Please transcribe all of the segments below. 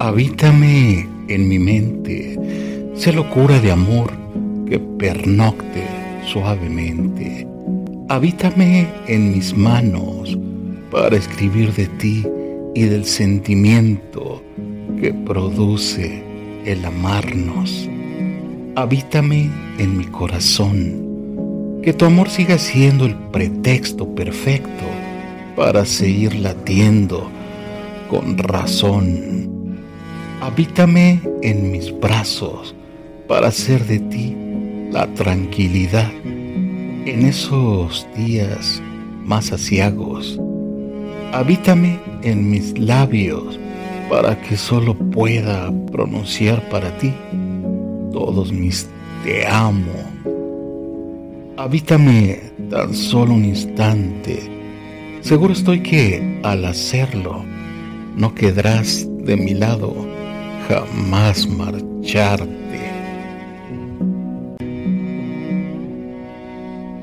Habítame en mi mente, sé locura de amor que pernocte suavemente. Habítame en mis manos para escribir de ti y del sentimiento que produce el amarnos. Habítame en mi corazón, que tu amor siga siendo el pretexto perfecto para seguir latiendo con razón. Habítame en mis brazos para hacer de ti la tranquilidad en esos días más asiagos. Habítame en mis labios para que solo pueda pronunciar para ti todos mis te amo. Habítame tan solo un instante. Seguro estoy que al hacerlo no quedarás de mi lado jamás marcharte.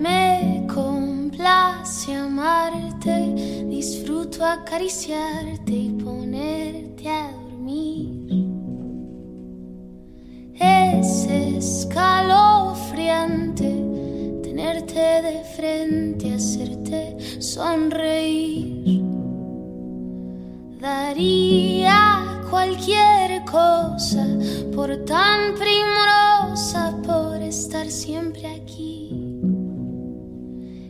Me complace amarte, disfruto acariciarte y ponerte a dormir. Es escalofriante tenerte de frente, hacerte sonreír. Daría cualquier cosa por tan primorosa, por estar siempre aquí.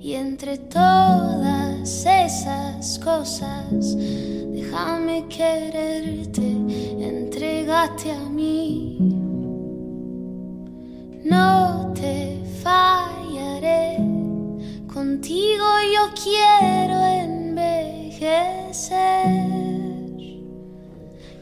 Y entre todas esas cosas, déjame quererte, entregate a mí. No te fallaré, contigo yo quiero envejecer.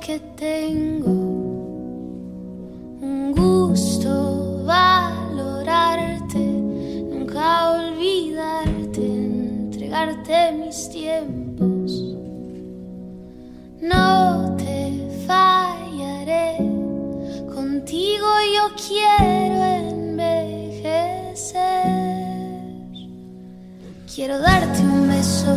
Que tengo, un gusto valorarte, nunca olvidarte, entregarte mis tiempos. No te fallaré, contigo yo quiero envejecer. Quiero darte un beso,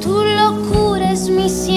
tu locura es mi ciencia.